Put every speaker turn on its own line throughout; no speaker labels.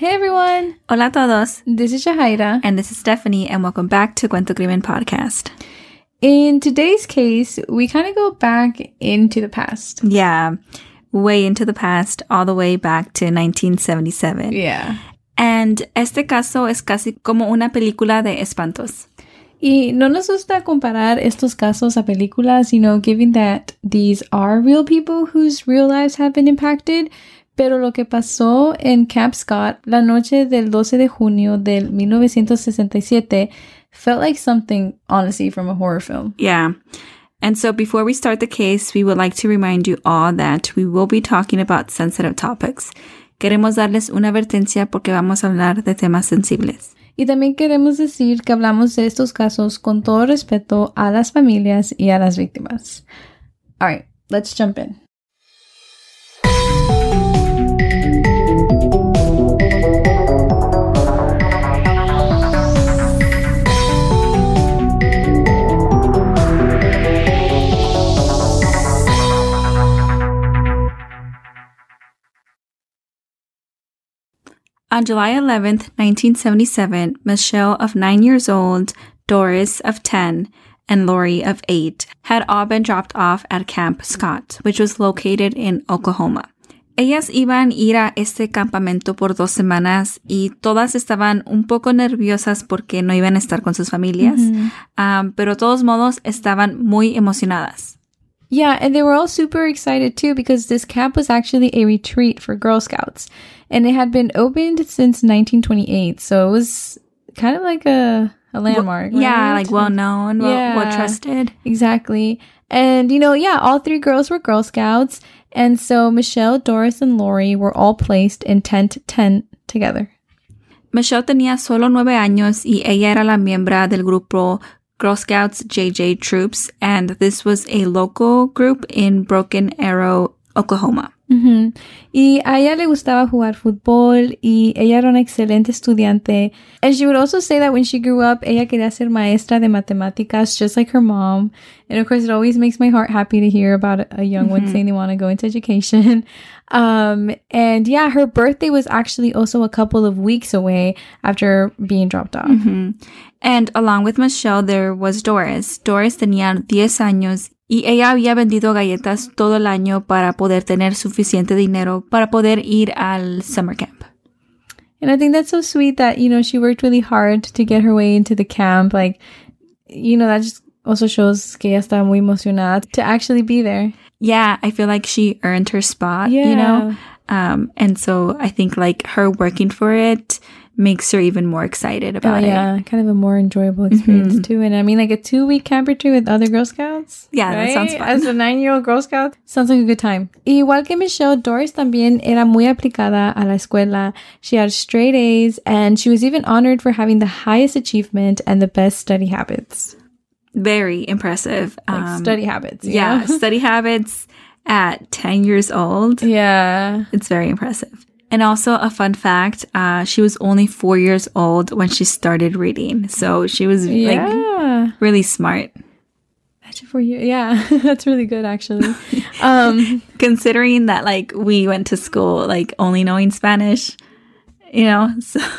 Hey everyone!
Hola a todos.
This is Shahaira.
And this is Stephanie, and welcome back to Cuento Crimen Podcast.
In today's case, we kind of go back into the past.
Yeah, way into the past, all the way back to 1977.
Yeah.
And este caso es casi como una película de espantos.
Y no nos gusta comparar estos casos a películas, you know, given that these are real people whose real lives have been impacted. Pero lo que pasó en Camp Scott la noche del 12 de junio del 1967 felt like something, honestly, from a horror film.
Yeah. And so before we start the case, we would like to remind you all that we will be talking about sensitive topics. Queremos darles una advertencia porque vamos a hablar de temas sensibles.
Y también queremos decir que hablamos de estos casos con todo respeto a las familias y a las víctimas. All right, let's jump in.
On July 11, 1977, Michelle of 9 years old, Doris of 10, and Lori of 8 had all been dropped off at Camp Scott, which was located in Oklahoma. Ellas iban a ir a este campamento por dos semanas y todas estaban un poco nerviosas porque no iban a estar con sus familias, mm -hmm. um, pero todos modos estaban muy emocionadas.
Yeah, and they were all super excited too because this camp was actually a retreat for Girl Scouts and it had been opened since 1928. So it was kind of like a, a landmark.
Well, yeah, like well known, well, yeah, well trusted.
Exactly. And, you know, yeah, all three girls were Girl Scouts. And so Michelle, Doris, and Lori were all placed in tent 10 together.
Michelle tenía solo nueve años y ella era la miembro del grupo Girl Scouts JJ Troops, and this was a local group in Broken Arrow, Oklahoma.
Mm -hmm. Y a ella le gustaba jugar fútbol y ella era una excelente estudiante. And she would also say that when she grew up, ella quería ser maestra de matemáticas, just like her mom. And of course, it always makes my heart happy to hear about a young mm -hmm. one saying they want to go into education. Um, and yeah, her birthday was actually also a couple of weeks away after being dropped off.
Mm -hmm. And along with Michelle, there was Doris. Doris tenía 10 años y ella había vendido galletas todo el año para poder tener suficiente dinero para poder ir al summer camp.
And I think that's so sweet that, you know, she worked really hard to get her way into the camp. Like, you know, that just also shows que ella está muy emocionada to actually be there.
Yeah, I feel like she earned her spot, yeah. you know? Um, and so I think like her working for it makes her even more excited about
oh, yeah,
it.
kind of a more enjoyable experience mm-hmm. too. And I mean, like a two week camp retreat with other Girl Scouts.
Yeah, right? that sounds fun.
As a nine year old Girl Scout, sounds like a good time. Igual que Michelle, Doris también era muy aplicada a la escuela. She had straight A's and she was even honored for having the highest achievement and the best study habits.
Very impressive.
Like um, study habits.
Yeah, study habits at 10 years old.
Yeah.
It's very impressive. And also a fun fact, uh, she was only four years old when she started reading. So she was yeah. like really smart.
Imagine four years. Yeah, that's really good actually. um,
Considering that like we went to school like only knowing Spanish, you know, so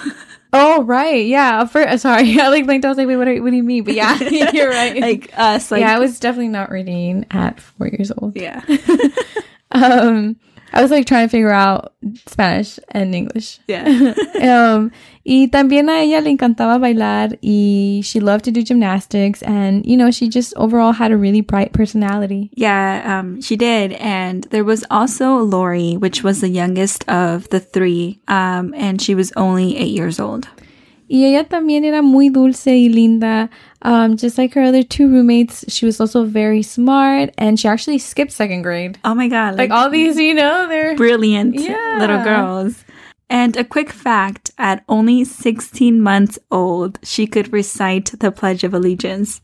Oh right, yeah. For, sorry, I like blinked. I was like, wait, what, are, what do you mean? But yeah, you're right.
like us, like
yeah, I was definitely not reading at four years old.
Yeah.
um, I was like trying to figure out Spanish and English.
Yeah.
um, y también a ella le encantaba bailar y she loved to do gymnastics and, you know, she just overall had a really bright personality.
Yeah, um, she did. And there was also Lori, which was the youngest of the three. Um, and she was only eight years old.
Y ella también era muy dulce y linda. Um, just like her other two roommates, she was also very smart and she actually skipped second grade.
Oh my God.
Like, like all these, you know, they're
brilliant
yeah.
little girls. And a quick fact at only 16 months old, she could recite the Pledge of Allegiance.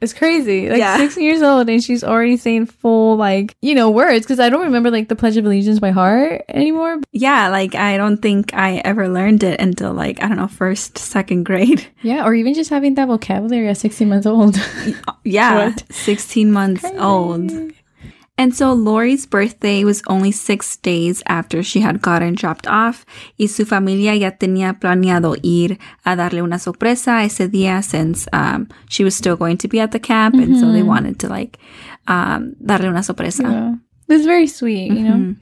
It's crazy. Like yeah. six years old and she's already saying full like, you know, words because I don't remember like the Pledge of Allegiance by heart anymore.
Yeah, like I don't think I ever learned it until like, I don't know, first, second grade.
Yeah, or even just having that vocabulary at 16 months old.
yeah, 16 months crazy. old. And so Lori's birthday was only six days after she had gotten dropped off, y su familia ya tenía planeado ir a darle una sorpresa ese día since um, she was still going to be at the camp, and so they wanted to like um, darle una sorpresa.
Yeah. It's very sweet, you know.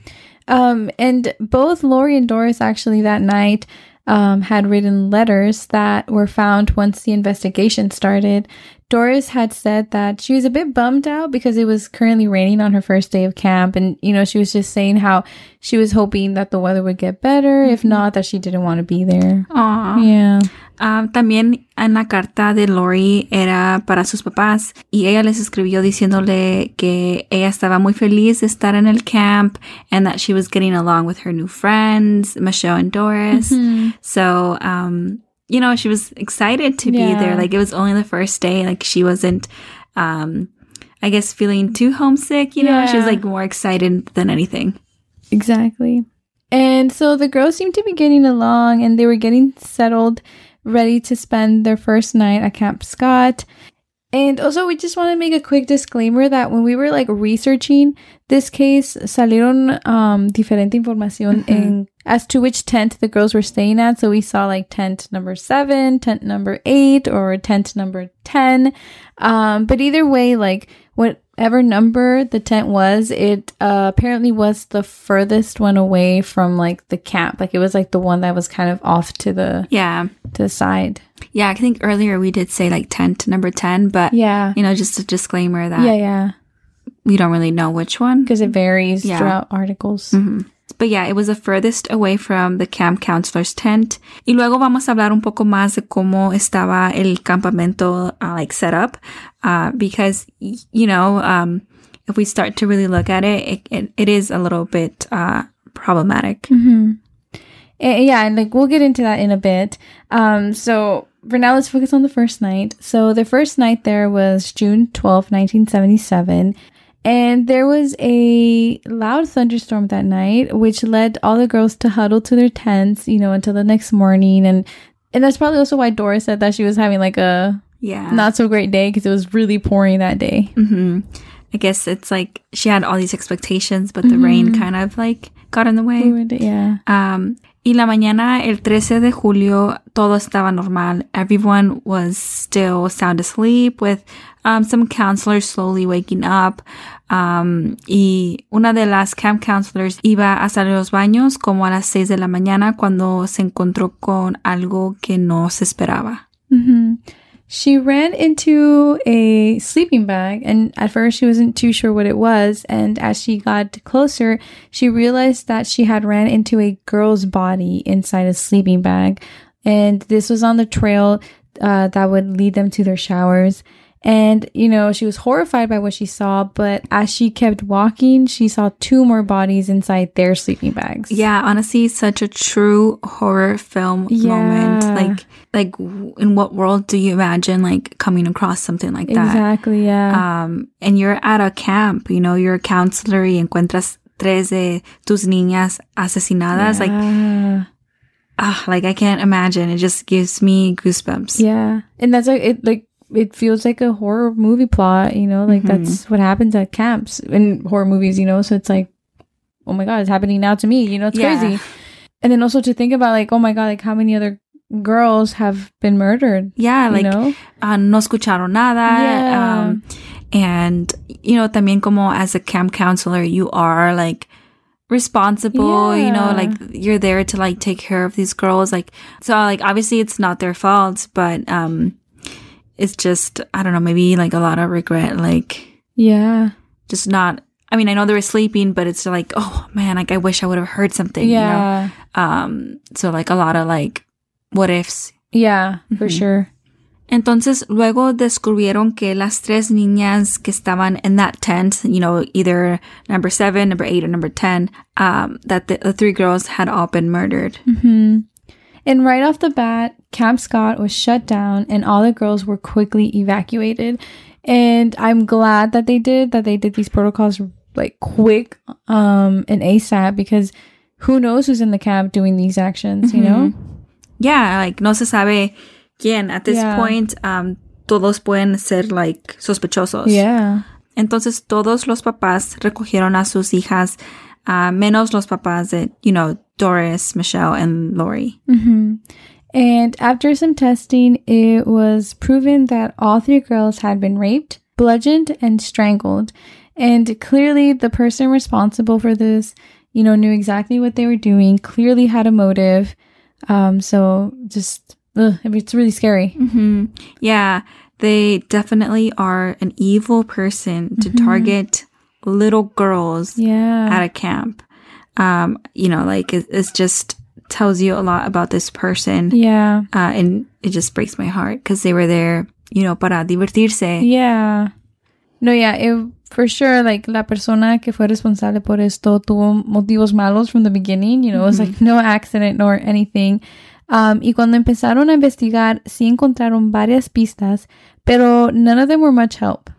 Um, and both Lori and Doris actually that night um, had written letters that were found once the investigation started. Doris had said that she was a bit bummed out because it was currently raining on her first day of camp. And, you know, she was just saying how she was hoping that the weather would get better. If not, that she didn't want to be there.
Aw.
Yeah.
Um, también en la carta de Lori era para sus papás y ella les escribió diciéndole que ella estaba muy feliz de estar en el camp and that she was getting along with her new friends, Michelle and Doris. So, um, you know, she was excited to be there. Like it was only the first day. Like she wasn't, um, I guess feeling too homesick, you know, she was like more excited than anything.
Exactly. And so the girls seemed to be getting along and they were getting settled, ready to spend their first night at Camp Scott. And also, we just want to make a quick disclaimer that when we were like researching this case, salieron um, diferente información en, as to which tent the girls were staying at. So we saw like tent number seven, tent number eight, or tent number 10. Um, but either way, like whatever number the tent was, it uh, apparently was the furthest one away from like the camp. Like it was like the one that was kind of off to the
Yeah.
to the side.
Yeah. I think earlier we did say like tent number 10, but
Yeah.
you know, just a disclaimer that
Yeah, yeah.
we don't really know which one.
Because it varies
Yeah.
throughout articles.
But yeah, it was the furthest away from the camp counselor's tent. Y luego vamos a hablar un poco más de cómo estaba el campamento uh, like set up. Uh, because, you know, um, if we start to really look at it, it, it, it is a little bit, uh, problematic.
Eh, yeah, and like we'll get into that in a bit. Um, so for now, let's focus on the first night. So the first night there was June twelfth, 1977. And there was a loud thunderstorm that night, which led all the girls to huddle to their tents, you know, until the next morning. And and that's probably also why Doris said that she was having like a
Yeah.
not so great day because it was really pouring that day.
hmm I guess it's like she had all these expectations, but the rain kind of like got in the way.
Yeah.
Um, y la mañana, el 13 de julio, todo estaba normal. Everyone was still sound asleep with um, some counselors slowly waking up. Um, y una de las camp counselors iba a salir a los baños como a las 6 de la mañana cuando se encontró con algo que no se esperaba.
hmm She ran into a sleeping bag, and at first she wasn't too sure what it was. And as she got closer, she realized that she had ran into a girl's body inside a sleeping bag. And this was on the trail uh, that would lead them to their showers. And, you know, she was horrified by what she saw, but as she kept walking, she saw two more bodies inside their sleeping bags.
Yeah, honestly, such a true horror film moment. Like, like in what world do you imagine like coming across something like that?
Exactly, yeah.
um, and you're at a camp, you know, you're a counselor y encuentras tres de tus niñas asesinadas. Like,
Yeah.
ah, like I can't imagine. It just gives me goosebumps.
Yeah. And that's like it like it feels like a horror movie plot, you know, like that's what happens at camps in horror movies, you know, so it's like oh my god, it's happening now to me, you know, it's
Yeah.
crazy. And then also to think about like oh my god, like how many other girls have been murdered,
Yeah, like
you know?
uh, no escucharon nada.
Yeah.
Um, and you know, también como as a camp counselor, you are like responsible. yeah. You know, like you're there to like take care of these girls. Like, so like obviously it's not their fault, but um, it's just I don't know, maybe like a lot of regret, like.
Yeah.
just not I mean, I know they were sleeping, but it's like, oh man, like I wish I would have heard something.
Yeah.
You know? Um, so like a lot of like what ifs.
Yeah, for sure.
Entonces, luego descubrieron que las tres niñas que estaban in that tent, you know, either number seven, number eight, or number 10, um, that the, the three girls had all been murdered.
And right off the bat, Camp Scott was shut down and all the girls were quickly evacuated. And I'm glad that they did, that they did these protocols like quick um and ASAP because who knows who's in the camp doing these actions, you know?
Yeah, like no se sabe quién. At this
Yeah.
point, um, todos pueden ser like sospechosos.
Yeah.
Entonces todos los papás recogieron a sus hijas, uh, menos los papás de, you know, Doris, Michelle, and Lori.
Mm-hmm. And after some testing, it was proven that all three girls had been raped, bludgeoned, and strangled. And clearly, the person responsible for this, you know, knew exactly what they were doing, clearly had a motive. Um, so just, ugh, it's really scary.
Mm-hmm. Yeah, they definitely are an evil person to
Mm-hmm.
target little girls
Yeah.
at a camp. Um, you know, like it, it's just tells you a lot about this person.
yeah.
Uh, and it just breaks my heart because they were there, you know, para divertirse.
Yeah. No, yeah, it, for sure, like, la persona que fue responsable por esto tuvo motivos malos from the beginning, you know, it was like no accident nor anything. Um, y cuando empezaron a investigar, sí encontraron varias pistas, pero none of them were much help.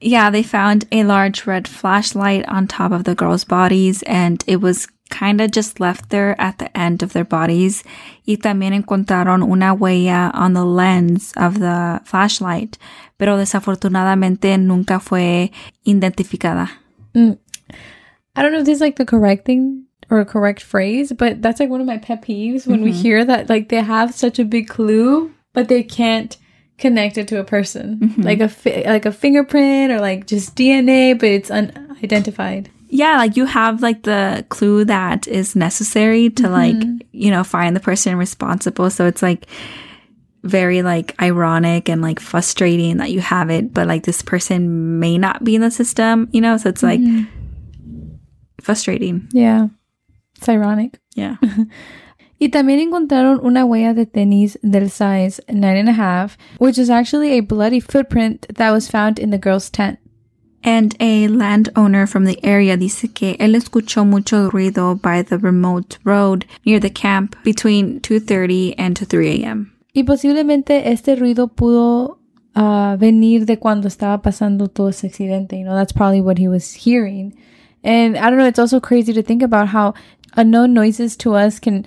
Yeah, they found a large red flashlight on top of the girls' bodies and it was kind of just left there at the end of their bodies. Y también encontraron una huella on the lens of the flashlight, pero desafortunadamente nunca fue identificada. Mm.
I don't know if this is like the correct thing or a correct phrase, but that's like one of my pet peeves when we mm-hmm. hear that like they have such a big clue, but they can't connect it to a person, mm-hmm. like a fi- like a fingerprint or like just DNA, but it's unidentified.
Yeah, like you have like the clue that is necessary to mm-hmm. like, you know, find the person responsible. So it's like very like ironic and like frustrating that you have it, but like this person may not be in the system, you know? So it's like mm-hmm. frustrating.
Yeah, it's ironic.
Yeah.
Y también encontraron una huella de tenis del size nine and a half, which is actually a bloody footprint that was found in the girl's tent.
And a landowner from the area dice que él escuchó mucho ruido by the remote road near the camp between 2.30 and to 3 a.m.
Y posiblemente este ruido pudo uh, venir de cuando estaba pasando todo ese accidente. You know, that's probably what he was hearing. And I don't know, it's also crazy to think about how unknown noises to us can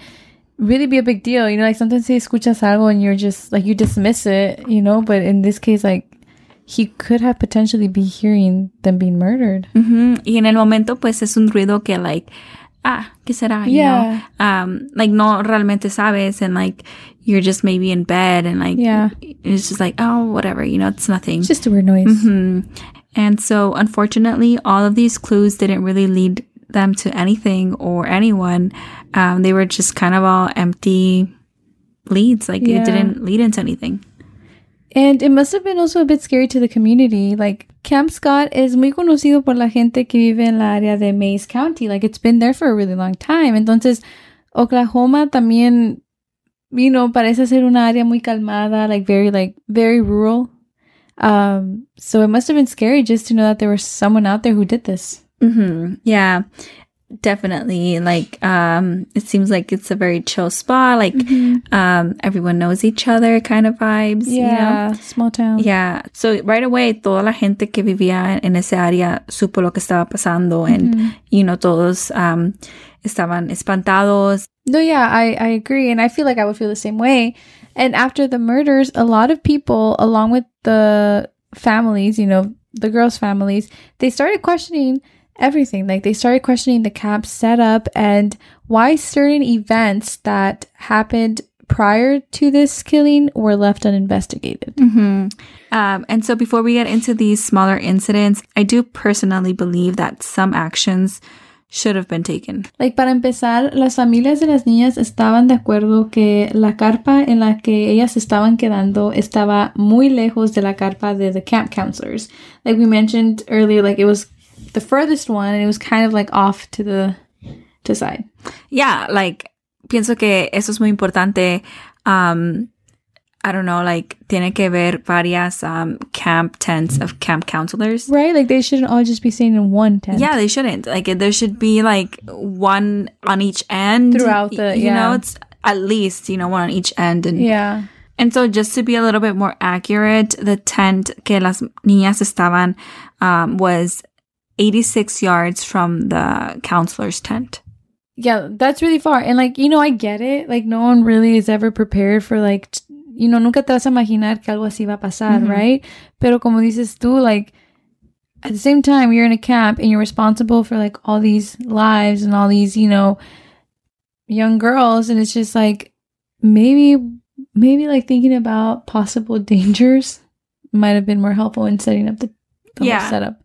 really be a big deal. You know, like sometimes you escuchas algo and you're just like, you dismiss it, you know, but in this case, like, he could have potentially be hearing them being murdered.
Ujú, Y en el momento, pues es un ruido que, like, ah, ¿qué será? You
Yeah.
know? Um, like, no realmente sabes, and like, you're just maybe in bed, and like,
Yeah.
it's just like, oh, whatever, you know, it's nothing.
It's just a weird noise.
Mhm. And so, unfortunately, all of these clues didn't really lead them to anything or anyone. Um, they were just kind of all empty leads. Like,
Yeah.
it didn't lead into anything.
And it must have been also a bit scary to the community. Like, Camp Scott is muy conocido por la gente que vive en la área de Mayes County. Like, it's been there for a really long time. Entonces, Oklahoma también, you know, parece ser una área muy calmada, like, very, like, very rural. Um, so it must have been scary just to know that there was someone out there who did this.
Mm-hmm. Yeah, definitely. Like, um, it seems like it's a very chill spot. Like, um, everyone knows each other kind of vibes. You know?
Yeah, small town.
Yeah. So right away, toda la gente que vivía en ese área supo lo que estaba pasando, and you know, todos um, estaban espantados.
No, yeah, I, I agree. And I feel like I would feel the same way. And after the murders, a lot of people, along with the families, you know, the girls' families, they started questioning everything. Like they started questioning the camp setup and why certain events that happened prior to this killing were left uninvestigated.
Um, and so before we get into these smaller incidents, I do personally believe that some actions should have been taken.
Like para empezar, las familias de las niñas estaban de acuerdo que la carpa en la que ellas estaban quedando estaba muy lejos de la carpa de the camp counselors. Like we mentioned earlier, like it was the furthest one and it was kind of like off to the to side.
Yeah, like pienso que eso es muy importante. Um, I don't know, like tiene que ver varias um, camp tents of camp counselors.
Right? Like they shouldn't all just be staying in one tent.
Yeah, they shouldn't. Like there should be like one on each end
Throughout the-
You know,
yeah.
it's at least you know one on each end, and
Yeah.
and so just to be a little bit more accurate, the tent que las niñas estaban um, was 86 yards from the counselor's tent.
Yeah, that's really far. And like, you know, I get it. Like no one really is ever prepared for like, t- you know, nunca te vas a imaginar que algo así va a pasar,
Mhm.
right? Pero como dices tú, like, at the same time, you're in a camp and you're responsible for like all these lives and all these, you know, young girls. And it's just like maybe, maybe like thinking about possible dangers might have been more helpful in setting up the, the
Yeah.
whole setup.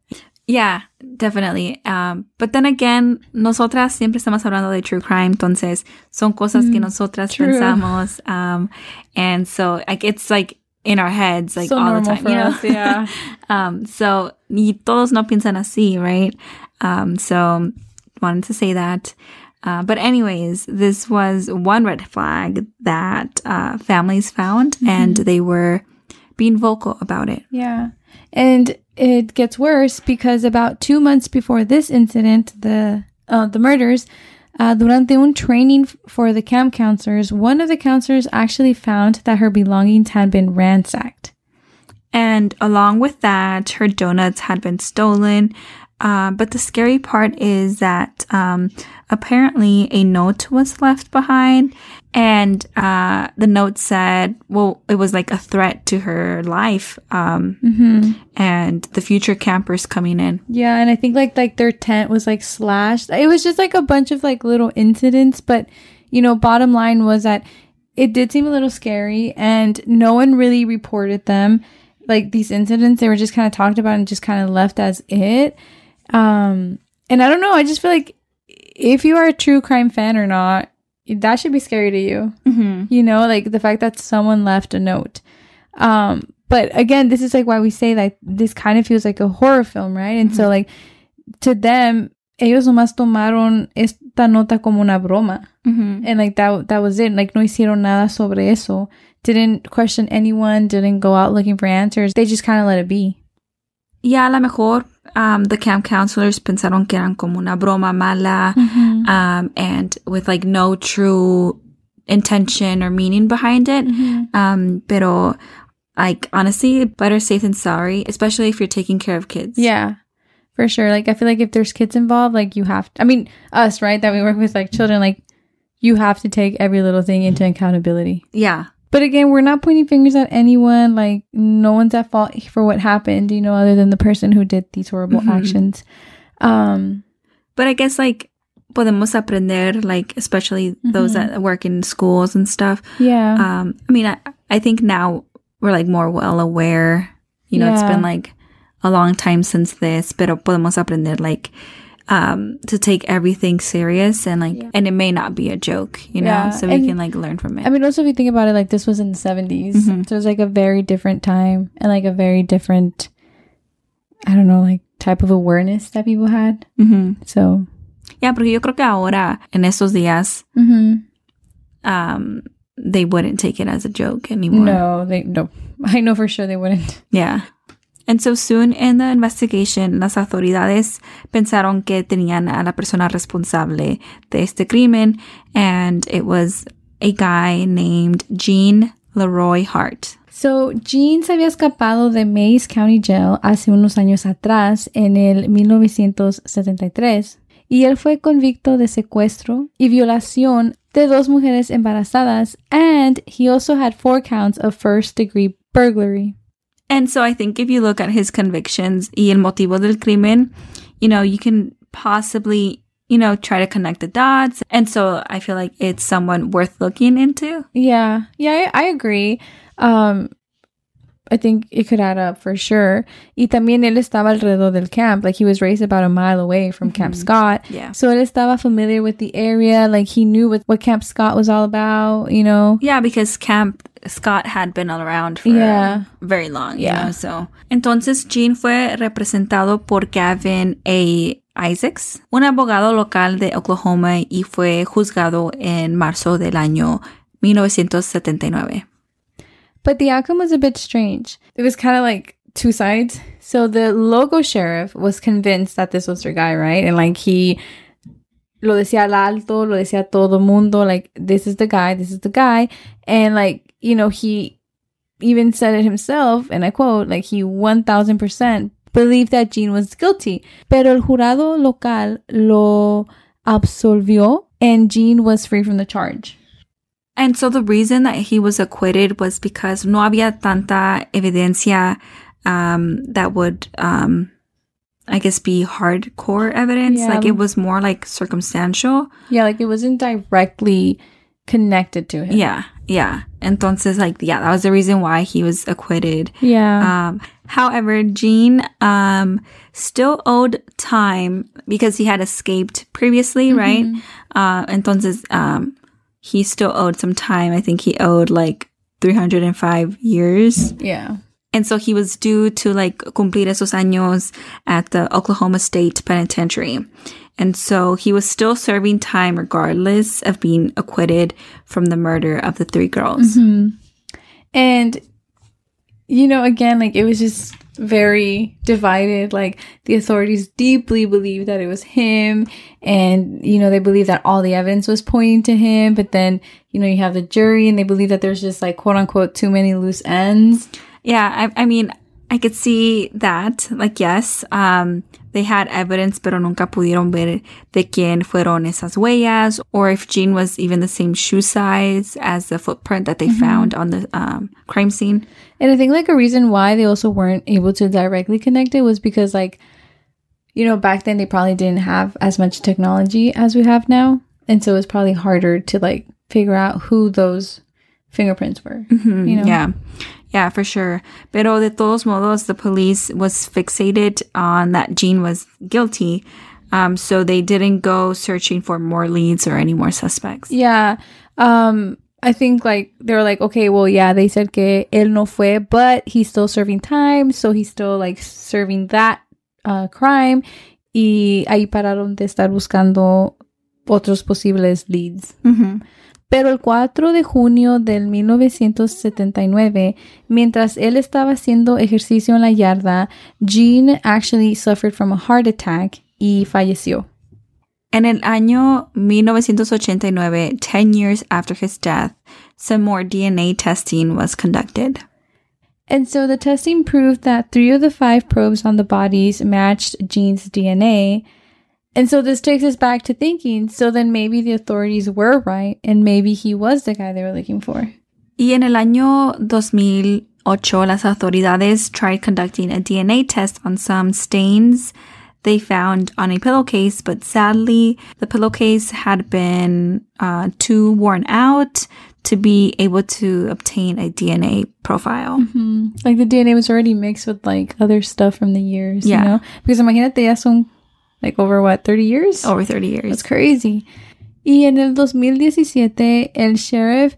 Yeah, definitely. Um, but then again, nosotras siempre estamos hablando de true crime, entonces son cosas que
Mm,
nosotras
true.
pensamos. Um, and so like it's like in our heads like
So
all the time, you know?
us, yeah.
um, so y todos no piensan así, right? Um, so wanted to say that. Uh, but anyways, this was one red flag that uh, families found, and they were being vocal about it.
Yeah. And it gets worse because about two months before this incident, the uh, the murders, uh, durante un training for the camp counselors, one of the counselors actually found that her belongings had been ransacked.
And along with that, her donuts had been stolen. Uh, but the scary part is that um, apparently a note was left behind. And uh, the note said, well, it was like a threat to her life um,
Mm-hmm.
and the future campers coming in.
Yeah, and I think like like their tent was like slashed. It was just like a bunch of like little incidents, but you know, bottom line was that it did seem a little scary and no one really reported them. Like these incidents, they were just kind of talked about and just kind of left as it. Um and I don't know, I just feel like if you are a true crime fan or not, that should be scary to you.
Mm-hmm.
you know like the fact that someone left a note. Um but again this is like why we say like this kind of feels like a horror film right? And so like to them ellos nomás tomaron esta nota como una broma.
Mm-hmm.
and like that that was it. Like no hicieron nada sobre eso. Didn't question anyone. Didn't go out looking for answers. They just kind of let it be.
Ya a lo mejor um, the camp counselors pensaron que eran como una broma mala. um, and with like no true intention or meaning behind it. Um, pero like honestly, better safe than sorry, especially if you're taking care of kids.
yeah for sure like i feel like if there's kids involved like you have to, i mean us right that we work with like children like you have to take every little thing into accountability
Yeah.
But again, we're not pointing fingers at anyone. Like, no one's at fault for what happened, you know, other than the person who did these horrible
Mhm.
actions. Um,
But I guess like podemos aprender, like especially those
Mhm.
that work in schools and stuff.
yeah.
Um, I mean, I, I think now we're like more well aware. You know, it's been like a long time since this, pero podemos aprender like um to take everything serious and like
Yeah.
and it may not be a joke, you know,
Yeah,
so we
and-
can like learn from it.
I mean, also, if you think about it, like, this was in the 70s.
Mhm.
So it was like a very different time and like a very different, I don't know, like type of awareness that people had.
Mhm.
So,
Yeah, porque yo creo que ahora en estos días
mhm.
um they wouldn't take it as a joke anymore.
no, they, no, I know for sure they wouldn't.
Yeah. And so soon in the investigation, las autoridades pensaron que tenían a la persona responsable de este crimen, and it was a guy named Gene Leroy Hart.
So, Gene se había escapado de Mayes County Jail hace unos años atrás, en el 1973, y él fue convicto de secuestro y violación de dos mujeres embarazadas, and he also had four counts of first degree burglary.
And so I think if you look at his convictions y el motivo del crimen, you know, you can possibly, you know, try to connect the dots. And so I feel like it's someone worth looking into.
Yeah, yeah, I, I agree. Um, I think it could add up for sure. Y también él estaba alrededor del camp. Like he was raised about a mile away from Camp Scott.
Yeah.
So él estaba familiar with the area. Like he knew what, what Camp Scott was all about, you know?
Yeah, because Camp Scott had been around for
Yeah.
very long,
Yeah.
you know, so. Entonces, Gene fue representado por Garvin A. Isaacs, un abogado local de Oklahoma y fue juzgado en marzo del año 1979.
But the outcome was a bit strange. It was kind of like two sides. So the local sheriff was convinced that this was their guy, right? And like he lo decía al alto, lo decía todo mundo, like this is the guy, this is the guy. And like, you know, he even said it himself, and I quote, like he 1000% believed that Gene was guilty. Pero el jurado local lo absolvió and Gene was free from the charge.
And so the reason that he was acquitted was because no había tanta evidencia um, that would um, I guess, be hardcore evidence.
Yeah.
Like it was more like circumstantial.
Yeah, like it wasn't directly connected to him.
Yeah, yeah. Entonces, like, yeah, that was the reason why he was acquitted.
Yeah.
Um, however, Gene um, still owed time because he had escaped previously, right? Uh, entonces, um, he still owed some time. I think he owed like 305 years.
yeah.
And so he was due to like cumplir esos años at the Oklahoma State Penitentiary. And so he was still serving time regardless of being acquitted from the murder of the three girls. Mm-hmm.
And you know, again, like it was just very divided. Like the authorities deeply believed that it was him, and you know, they believe that all the evidence was pointing to him. But then, you know, you have the jury, and they believe that there's just like quote unquote too many loose ends.
Yeah, I, I mean, I could see that. Like, yes, um, they had evidence, pero nunca pudieron ver de quién fueron esas huellas, or if Gene was even the same shoe size as the footprint that they found on the um, crime scene.
And I think like a reason why they also weren't able to directly connect it was because like, you know, back then they probably didn't have as much technology as we have now. And so it's probably harder to like figure out who those fingerprints were. You know?
Yeah. Yeah, for sure. Pero de todos modos, the police was fixated on that Gene was guilty. Um, so they didn't go searching for more leads or any more suspects.
Yeah. Um, I think like they were like, okay, well, yeah, they said que él no fue, but he's still serving time, so he's still like serving that uh, crime. Y ahí pararon de estar buscando otros posibles leads.
Mhm.
Pero el 4 de junio del 1979, mientras él estaba haciendo ejercicio en la yarda, Jean actually suffered from a heart attack y falleció.
En el año 1989, 10 years after his death, some more DNA testing was conducted.
And so the testing proved that three of the five probes on the bodies matched Jean's DNA. And so this takes us back to thinking, so then maybe the authorities were right and maybe he was the guy they were looking for.
Y en el año 2008, las autoridades tried conducting a DNA test on some stains they found on a pillowcase, but sadly, the pillowcase had been uh, too worn out to be able to obtain a DNA profile.
Like the DNA was already mixed with like other stuff from the years,
Yeah.
you know? Because imagínate, ya son like over what, 30 years?
Over 30 years.
That's crazy. Y en el 2017, el sheriff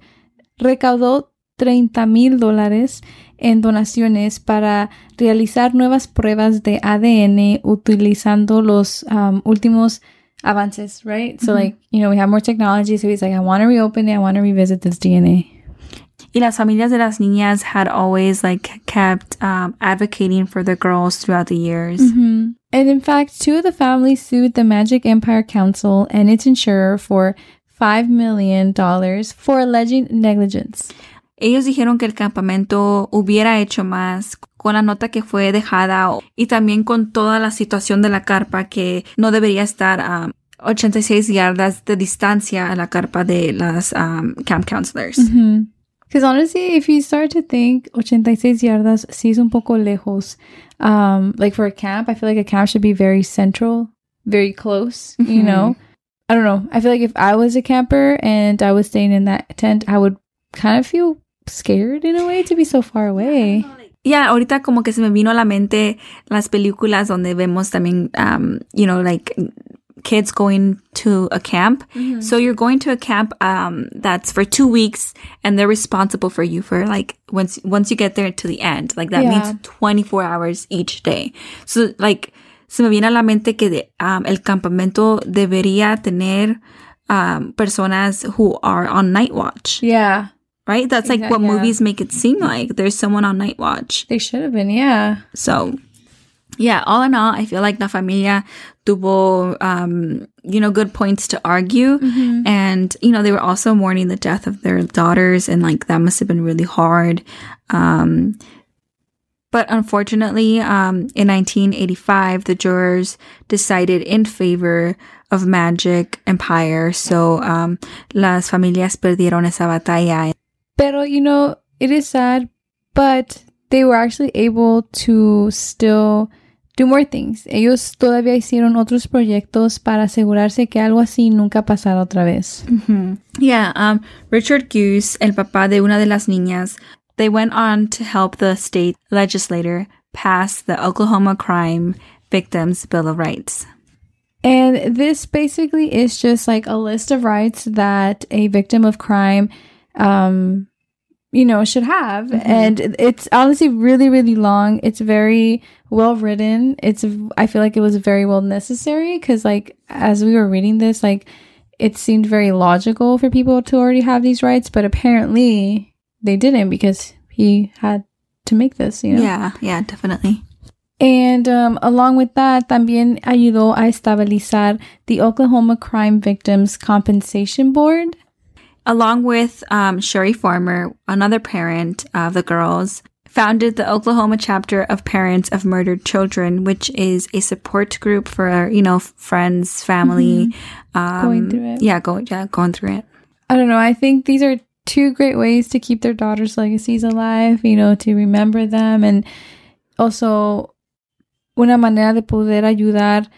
recaudó 30 mil dólares en donaciones para realizar nuevas pruebas de ADN utilizando los um, últimos avances, right? So, like, you know, we have more technology. So he's like, I want to reopen it. I want to revisit this DNA.
Y las familias de las niñas had always like kept um, advocating for the girls throughout the years.
And in fact, two of the families sued the Magic Empire Council and its insurer for $5 million for alleging negligence.
Ellos dijeron que el campamento hubiera hecho más con la nota que fue dejada y también con toda la situación de la carpa que no debería estar a 86 yardas de distancia a la carpa de las um, camp counselors.
Because honestly, if you start to think 86 yardas, sí es un poco lejos. Um, like for a camp, I feel like a camp should be very central, very close, you
Mhm.
know? I don't know. I feel like if I was a camper and I was staying in that tent, I would kind of feel scared in a way to be so far away.
Yeah, ahorita como que se me vino a la mente las películas donde vemos también, um, you know, like kids going to a camp. So you're going to a camp um, that's for two weeks, and they're responsible for you for like once once you get there to the end. Like that
Yeah.
means 24 hours each day. So like se me viene a la mente que de, um, el campamento debería tener um, personas who are on night watch,
Yeah,
right? That's like
Exact-
what
yeah.
movies make it seem like. There's someone on night watch.
they should have been. Yeah.
So, yeah, all in all, I feel like La Familia tuvo, um, you know, good points to argue. And, you know, they were also mourning the death of their daughters, and like that must have been really hard. Um, but unfortunately, um, in 1985, the jurors decided in favor of Magic Empire. So, um, las familias perdieron esa batalla.
Pero, you know, it is sad, but they were actually able to still do more things. Ellos todavía hicieron otros proyectos para asegurarse que algo así nunca pasara otra vez.
Yeah, um, Richard Guse, el papá de una de las niñas, they went on to help the state legislator pass the Oklahoma Crime Victims Bill of Rights.
And this basically is just like a list of rights that a victim of crime, um, you know, should have. And it's honestly really, really long. It's very well written. It's, I feel like it was very well necessary because, like, as we were reading this, like, it seemed very logical for people to already have these rights, but apparently they didn't because he had to make this, you know?
Yeah, yeah, definitely.
And um, along with that, también ayudó a estabilizar the Oklahoma Crime Victims Compensation Board.
Along with um, Sherry Farmer, another parent of the girls, founded the Oklahoma chapter of Parents of Murdered Children, which is a support group for you know friends, family, um,
Going through it.
Yeah, going yeah, going through it.
I don't know. I think these are two great ways to keep their daughters' legacies alive, you know, to remember them and also una manera de poder ayudar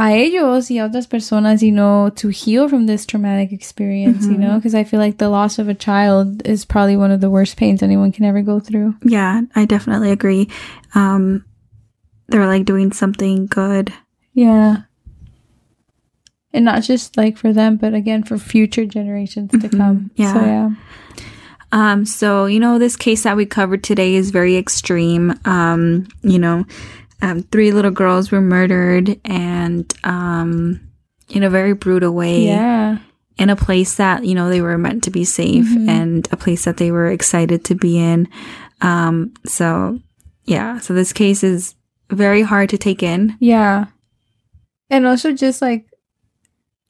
a ellos y a otras personas, you know, to heal from this traumatic experience, you
Mhm.
know, because I feel like the loss of a child is probably one of the worst pains anyone can ever go through.
Yeah, I definitely agree. Um, they're like doing something good.
Yeah. And not just like for them, but again for future generations to
Mhm.
come.
Yeah.
So yeah.
Um, so you know, this case that we covered today is very extreme. Um, you know, um, three little girls were murdered and um, in a very brutal way.
Yeah.
in a place that you know they were meant to be safe
Mhm.
and a place that they were excited to be in um so yeah so this case is very hard to take in
Yeah. And also just like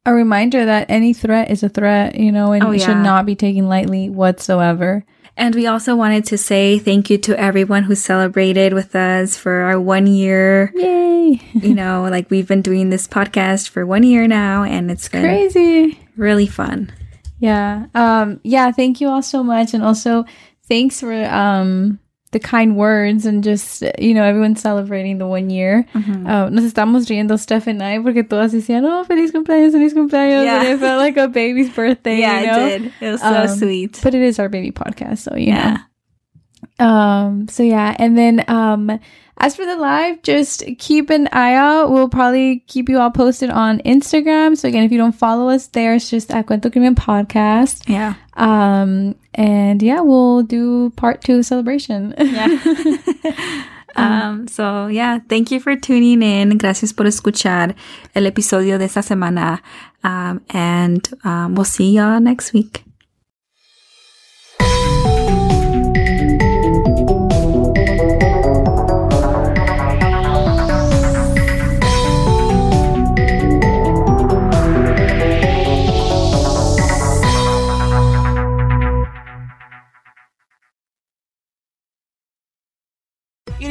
a reminder that any threat is a threat, you know, and
Oh,
it should not be taken lightly whatsoever.
And we also wanted to say thank you to everyone who celebrated with us for our one year
Yay.
you know like we've been doing this podcast for one year now and it's been
Crazy.
really fun
Yeah. Um yeah, thank you all so much and also thanks for um the kind words and just you know everyone celebrating the one year. Uh, nos estamos riendo Steph and I porque todas decían, "Oh, feliz cumpleaños, feliz cumpleaños."
Yeah.
And it felt like a baby's birthday,
yeah
you know?
it did it was so
Um,
sweet
But it is our baby podcast, so you know.
yeah
Um, so yeah, and then um as for the live, just keep an eye out. We'll probably keep you all posted on Instagram. So again, if you don't follow us there, it's just at Cuento Crimen Podcast.
yeah
Um and yeah, we'll do part two celebration.
Yeah. Um, so yeah, thank you for tuning in. Gracias por escuchar el episodio de esta semana. Um, and um, we'll see y'all next week.